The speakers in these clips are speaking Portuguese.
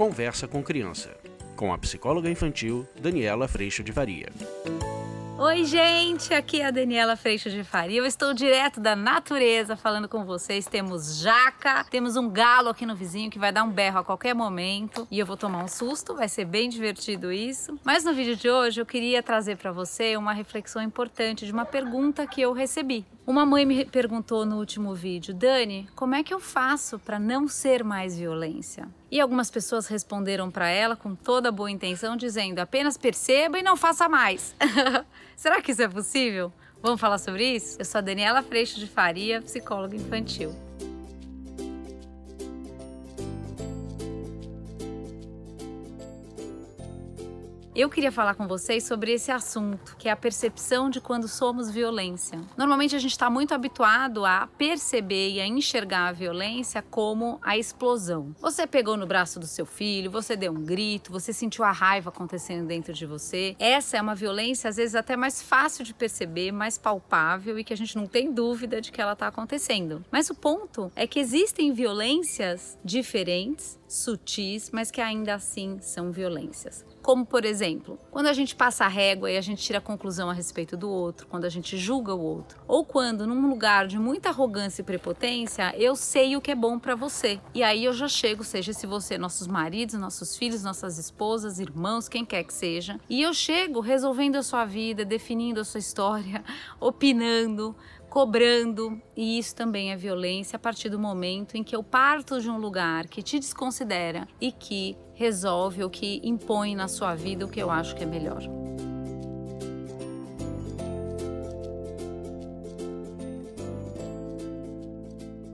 Conversa com Criança, com a psicóloga infantil Daniela Freixo de Varia. Oi, gente, aqui é a Daniela Freixo de Faria. Eu estou direto da natureza falando com vocês. Temos jaca, temos um galo aqui no vizinho que vai dar um berro a qualquer momento e eu vou tomar um susto, vai ser bem divertido isso. Mas no vídeo de hoje eu queria trazer para você uma reflexão importante de uma pergunta que eu recebi. Uma mãe me perguntou no último vídeo, Dani, como é que eu faço para não ser mais violência? E algumas pessoas responderam para ela com toda boa intenção, dizendo apenas perceba e não faça mais. Será que isso é possível? Vamos falar sobre isso? Eu sou a Daniela Freixo de Faria, psicóloga infantil. Eu queria falar com vocês sobre esse assunto, que é a percepção de quando somos violência. Normalmente a gente está muito habituado a perceber e a enxergar a violência como a explosão. Você pegou no braço do seu filho, você deu um grito, você sentiu a raiva acontecendo dentro de você. Essa é uma violência, às vezes, até mais fácil de perceber, mais palpável e que a gente não tem dúvida de que ela está acontecendo. Mas o ponto é que existem violências diferentes sutis, mas que ainda assim são violências. Como, por exemplo, quando a gente passa a régua e a gente tira a conclusão a respeito do outro, quando a gente julga o outro, ou quando, num lugar de muita arrogância e prepotência, eu sei o que é bom para você. E aí eu já chego, seja se você, nossos maridos, nossos filhos, nossas esposas, irmãos, quem quer que seja, e eu chego resolvendo a sua vida, definindo a sua história, opinando, cobrando, e isso também é violência a partir do momento em que eu parto de um lugar que te desconsidera e que resolve ou que impõe na sua vida o que eu acho que é melhor.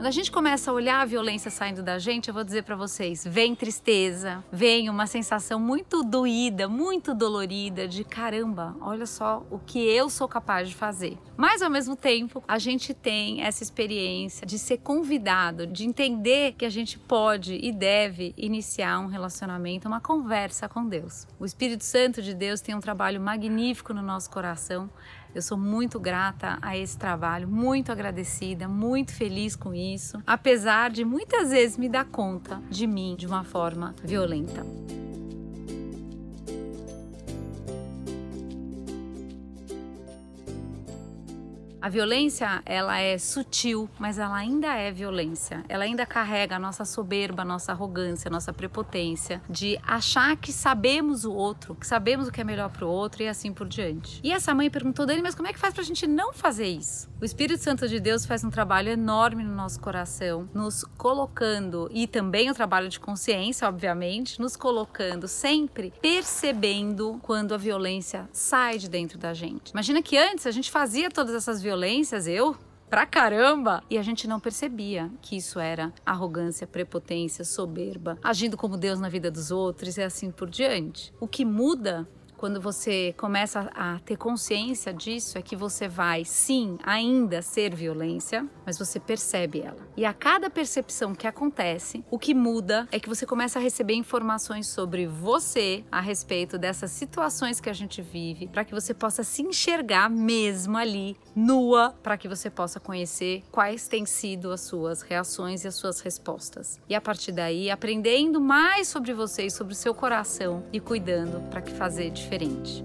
Quando a gente começa a olhar a violência saindo da gente, eu vou dizer para vocês, vem tristeza, vem uma sensação muito doída, muito dolorida de caramba, olha só o que eu sou capaz de fazer. Mas ao mesmo tempo, a gente tem essa experiência de ser convidado, de entender que a gente pode e deve iniciar um relacionamento, uma conversa com Deus. O Espírito Santo de Deus tem um trabalho magnífico no nosso coração eu sou muito grata a esse trabalho, muito agradecida, muito feliz com isso, apesar de muitas vezes me dar conta de mim de uma forma violenta. A violência, ela é sutil, mas ela ainda é violência. Ela ainda carrega a nossa soberba, a nossa arrogância, a nossa prepotência de achar que sabemos o outro, que sabemos o que é melhor para o outro e assim por diante. E essa mãe perguntou dele, mas como é que faz para a gente não fazer isso? O Espírito Santo de Deus faz um trabalho enorme no nosso coração, nos colocando, e também o trabalho de consciência, obviamente, nos colocando sempre percebendo quando a violência sai de dentro da gente. Imagina que antes a gente fazia todas essas violências violências, eu pra caramba. E a gente não percebia que isso era arrogância, prepotência, soberba, agindo como Deus na vida dos outros e assim por diante. O que muda quando você começa a ter consciência disso, é que você vai, sim, ainda ser violência, mas você percebe ela. E a cada percepção que acontece, o que muda é que você começa a receber informações sobre você a respeito dessas situações que a gente vive, para que você possa se enxergar mesmo ali, nua, para que você possa conhecer quais têm sido as suas reações e as suas respostas. E a partir daí, aprendendo mais sobre você e sobre o seu coração e cuidando para que fazer diferença diferente.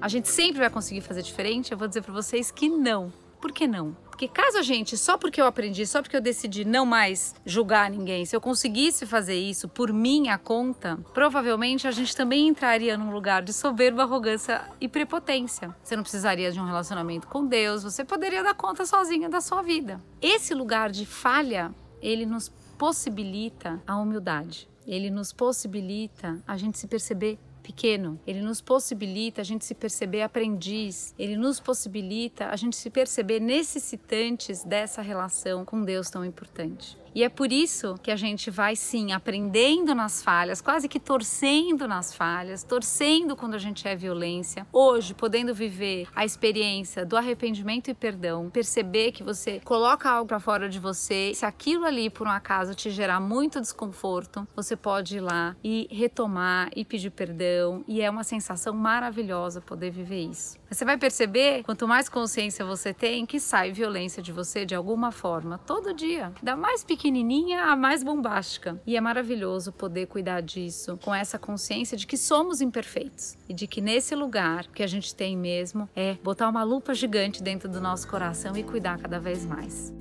A gente sempre vai conseguir fazer diferente? Eu vou dizer para vocês que não. Por que não? Porque caso a gente, só porque eu aprendi, só porque eu decidi não mais julgar ninguém, se eu conseguisse fazer isso por minha conta, provavelmente a gente também entraria num lugar de soberba, arrogância e prepotência. Você não precisaria de um relacionamento com Deus, você poderia dar conta sozinha da sua vida. Esse lugar de falha ele nos possibilita a humildade. Ele nos possibilita a gente se perceber pequeno. Ele nos possibilita a gente se perceber aprendiz. Ele nos possibilita a gente se perceber necessitantes dessa relação com Deus tão importante. E é por isso que a gente vai sim aprendendo nas falhas, quase que torcendo nas falhas, torcendo quando a gente é violência. Hoje, podendo viver a experiência do arrependimento e perdão, perceber que você coloca algo para fora de você, se aquilo ali por um acaso te gerar muito desconforto, você pode ir lá e retomar e pedir perdão, e é uma sensação maravilhosa poder viver isso. Você vai perceber, quanto mais consciência você tem, que sai violência de você de alguma forma, todo dia. Da mais pequenininha à mais bombástica. E é maravilhoso poder cuidar disso com essa consciência de que somos imperfeitos e de que nesse lugar que a gente tem mesmo é botar uma lupa gigante dentro do nosso coração e cuidar cada vez mais.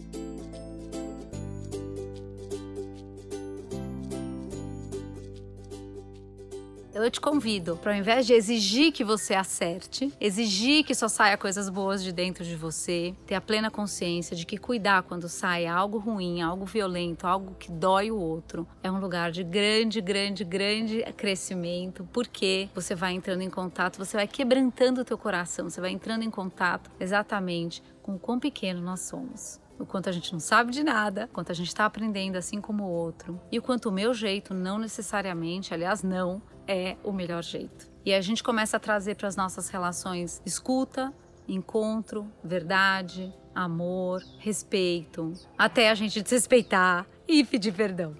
Eu te convido para ao invés de exigir que você acerte, exigir que só saia coisas boas de dentro de você, ter a plena consciência de que cuidar quando sai algo ruim, algo violento, algo que dói o outro, é um lugar de grande, grande, grande crescimento, porque você vai entrando em contato, você vai quebrantando o teu coração, você vai entrando em contato exatamente com o quão pequeno nós somos o quanto a gente não sabe de nada, o quanto a gente está aprendendo assim como o outro, e o quanto o meu jeito não necessariamente, aliás, não, é o melhor jeito. E a gente começa a trazer para as nossas relações escuta, encontro, verdade, amor, respeito, até a gente desrespeitar e pedir perdão.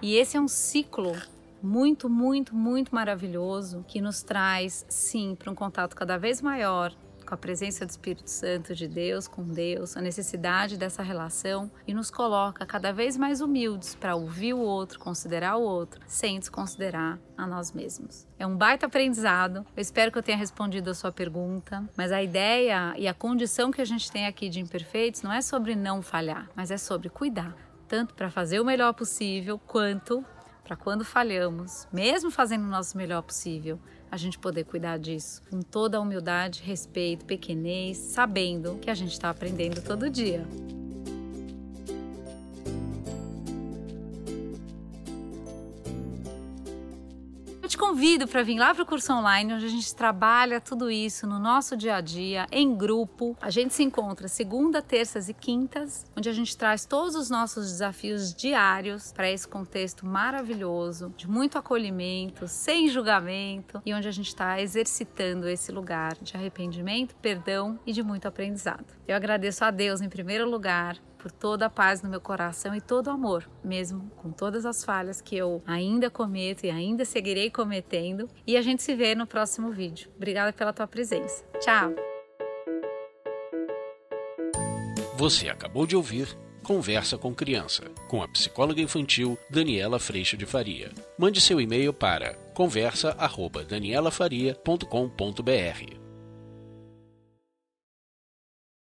E esse é um ciclo muito, muito, muito maravilhoso que nos traz, sim, para um contato cada vez maior com a presença do Espírito Santo de Deus, com Deus, a necessidade dessa relação e nos coloca cada vez mais humildes para ouvir o outro, considerar o outro, sem desconsiderar a nós mesmos. É um baita aprendizado. Eu espero que eu tenha respondido a sua pergunta, mas a ideia e a condição que a gente tem aqui de imperfeitos não é sobre não falhar, mas é sobre cuidar, tanto para fazer o melhor possível quanto para quando falhamos, mesmo fazendo o nosso melhor possível, a gente poder cuidar disso com toda a humildade, respeito, pequenez, sabendo que a gente está aprendendo todo dia. Te convido para vir lá para o curso online, onde a gente trabalha tudo isso no nosso dia a dia, em grupo. A gente se encontra segunda, terças e quintas, onde a gente traz todos os nossos desafios diários para esse contexto maravilhoso, de muito acolhimento, sem julgamento, e onde a gente está exercitando esse lugar de arrependimento, perdão e de muito aprendizado. Eu agradeço a Deus em primeiro lugar por toda a paz no meu coração e todo o amor, mesmo com todas as falhas que eu ainda cometo e ainda seguirei cometendo. E a gente se vê no próximo vídeo. Obrigada pela tua presença. Tchau! Você acabou de ouvir Conversa com Criança, com a psicóloga infantil Daniela Freixo de Faria. Mande seu e-mail para conversa@danielafaria.com.br.